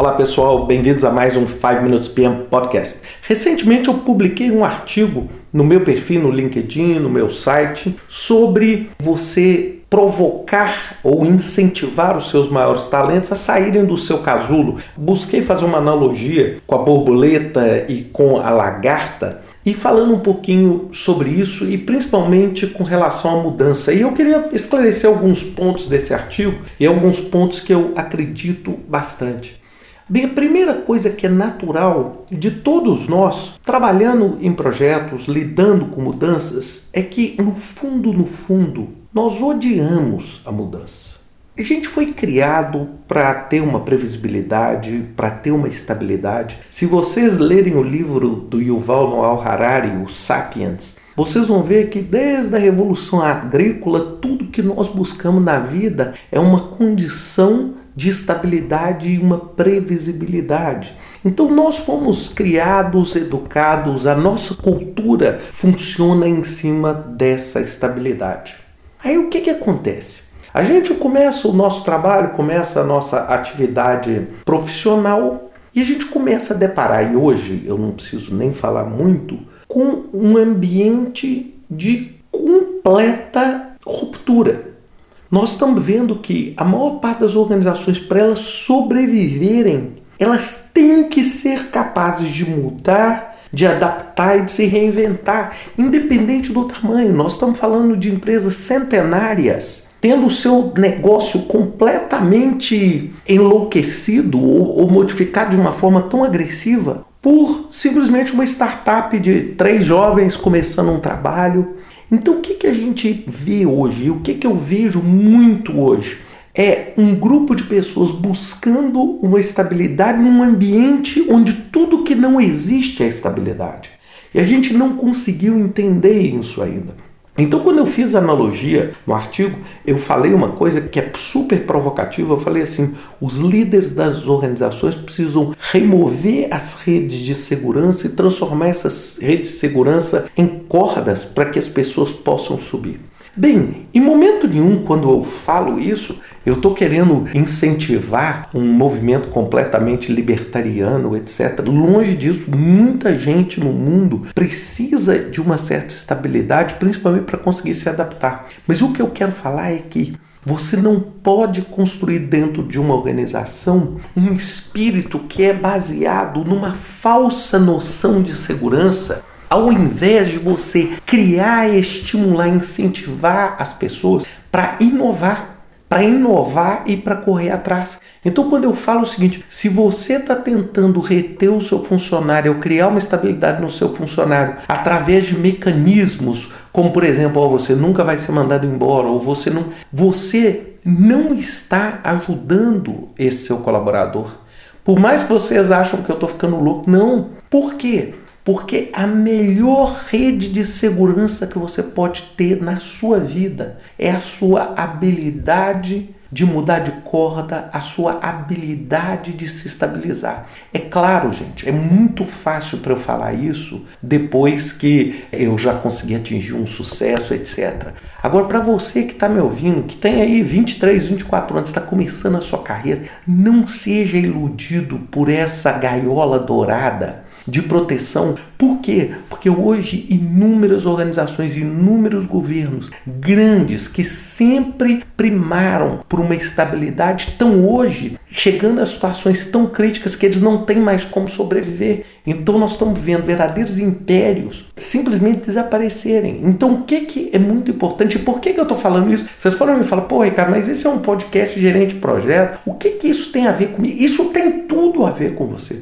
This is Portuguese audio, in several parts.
Olá pessoal, bem-vindos a mais um 5 Minutes PM Podcast. Recentemente eu publiquei um artigo no meu perfil no LinkedIn, no meu site, sobre você provocar ou incentivar os seus maiores talentos a saírem do seu casulo. Busquei fazer uma analogia com a borboleta e com a lagarta e falando um pouquinho sobre isso e principalmente com relação à mudança. E eu queria esclarecer alguns pontos desse artigo e alguns pontos que eu acredito bastante. Bem, a primeira coisa que é natural de todos nós, trabalhando em projetos, lidando com mudanças, é que no fundo, no fundo, nós odiamos a mudança. A gente foi criado para ter uma previsibilidade, para ter uma estabilidade. Se vocês lerem o livro do Yuval Noah Harari, o Sapiens, vocês vão ver que desde a revolução agrícola, tudo que nós buscamos na vida é uma condição de estabilidade e uma previsibilidade. Então nós fomos criados, educados, a nossa cultura funciona em cima dessa estabilidade. Aí o que, que acontece? A gente começa o nosso trabalho, começa a nossa atividade profissional e a gente começa a deparar, e hoje eu não preciso nem falar muito, com um ambiente de completa ruptura. Nós estamos vendo que a maior parte das organizações, para elas sobreviverem, elas têm que ser capazes de mudar, de adaptar e de se reinventar, independente do tamanho. Nós estamos falando de empresas centenárias tendo o seu negócio completamente enlouquecido ou, ou, modificado de uma forma tão agressiva por simplesmente uma startup de três jovens começando um trabalho então o que, que a gente vê hoje, o que, que eu vejo muito hoje? É um grupo de pessoas buscando uma estabilidade num ambiente onde tudo que não existe é estabilidade. E a gente não conseguiu entender isso ainda. Então, quando eu fiz a analogia no artigo, eu falei uma coisa que é super provocativa. Eu falei assim: os líderes das organizações precisam remover as redes de segurança e transformar essas redes de segurança em cordas para que as pessoas possam subir. Bem, em momento nenhum, quando eu falo isso, eu estou querendo incentivar um movimento completamente libertariano, etc. Longe disso, muita gente no mundo precisa de uma certa estabilidade, principalmente para conseguir se adaptar. Mas o que eu quero falar é que você não pode construir dentro de uma organização um espírito que é baseado numa falsa noção de segurança ao invés de você criar, estimular, incentivar as pessoas para inovar, para inovar e para correr atrás. Então, quando eu falo o seguinte, se você está tentando reter o seu funcionário, criar uma estabilidade no seu funcionário através de mecanismos, como por exemplo, ó, você nunca vai ser mandado embora, ou você não, você não está ajudando esse seu colaborador. Por mais que vocês acham que eu estou ficando louco, não. Por quê? Porque a melhor rede de segurança que você pode ter na sua vida é a sua habilidade de mudar de corda, a sua habilidade de se estabilizar. É claro, gente, é muito fácil para eu falar isso depois que eu já consegui atingir um sucesso, etc. Agora, para você que está me ouvindo, que tem aí 23, 24 anos, está começando a sua carreira, não seja iludido por essa gaiola dourada de proteção. Por quê? Porque hoje inúmeras organizações, inúmeros governos grandes que sempre primaram por uma estabilidade estão hoje chegando a situações tão críticas que eles não têm mais como sobreviver. Então nós estamos vendo verdadeiros impérios simplesmente desaparecerem. Então o que, que é muito importante? Por que, que eu estou falando isso? Vocês podem me falar, pô, Ricardo, mas esse é um podcast gerente de projeto. O que, que isso tem a ver comigo? Isso tem tudo a ver com você.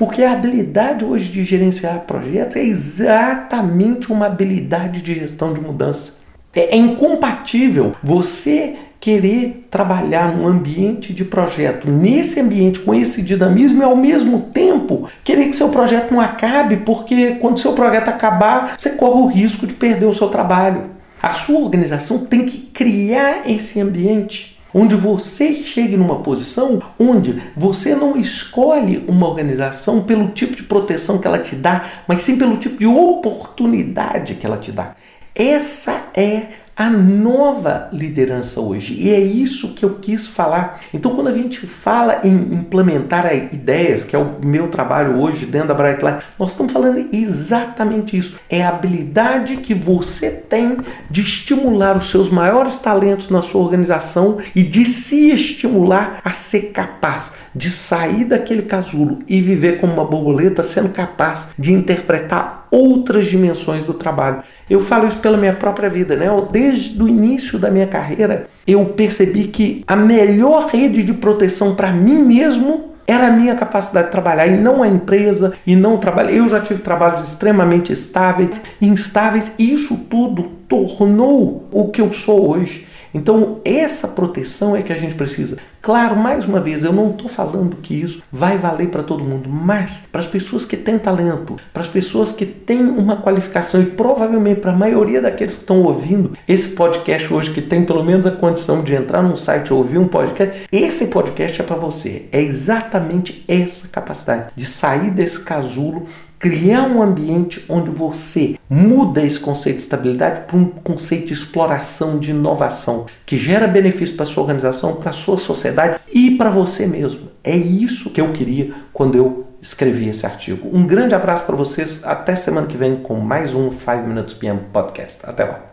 Porque a habilidade hoje de gerenciar projetos é exatamente uma habilidade de gestão de mudança. É, é incompatível você querer trabalhar num ambiente de projeto, nesse ambiente com esse dinamismo e ao mesmo tempo querer que seu projeto não acabe, porque quando seu projeto acabar, você corre o risco de perder o seu trabalho. A sua organização tem que criar esse ambiente onde você chegue numa posição onde você não escolhe uma organização pelo tipo de proteção que ela te dá, mas sim pelo tipo de oportunidade que ela te dá. Essa é a nova liderança hoje. E é isso que eu quis falar. Então, quando a gente fala em implementar ideias, que é o meu trabalho hoje dentro da Brightline, nós estamos falando exatamente isso. É a habilidade que você tem de estimular os seus maiores talentos na sua organização e de se estimular a ser capaz de sair daquele casulo e viver como uma borboleta, sendo capaz de interpretar outras dimensões do trabalho. Eu falo isso pela minha própria vida, né? Desde o início da minha carreira, eu percebi que a melhor rede de proteção para mim mesmo era a minha capacidade de trabalhar e não a empresa e não o trabalho. Eu já tive trabalhos extremamente estáveis, instáveis, e isso tudo tornou o que eu sou hoje. Então, essa proteção é que a gente precisa. Claro, mais uma vez, eu não estou falando que isso vai valer para todo mundo, mas para as pessoas que têm talento, para as pessoas que têm uma qualificação e provavelmente para a maioria daqueles que estão ouvindo esse podcast hoje, que tem pelo menos a condição de entrar num site ouvir um podcast, esse podcast é para você. É exatamente essa capacidade de sair desse casulo criar um ambiente onde você muda esse conceito de estabilidade para um conceito de exploração, de inovação, que gera benefício para a sua organização, para a sua sociedade e para você mesmo. É isso que eu queria quando eu escrevi esse artigo. Um grande abraço para vocês. Até semana que vem com mais um 5 Minutes PM Podcast. Até lá.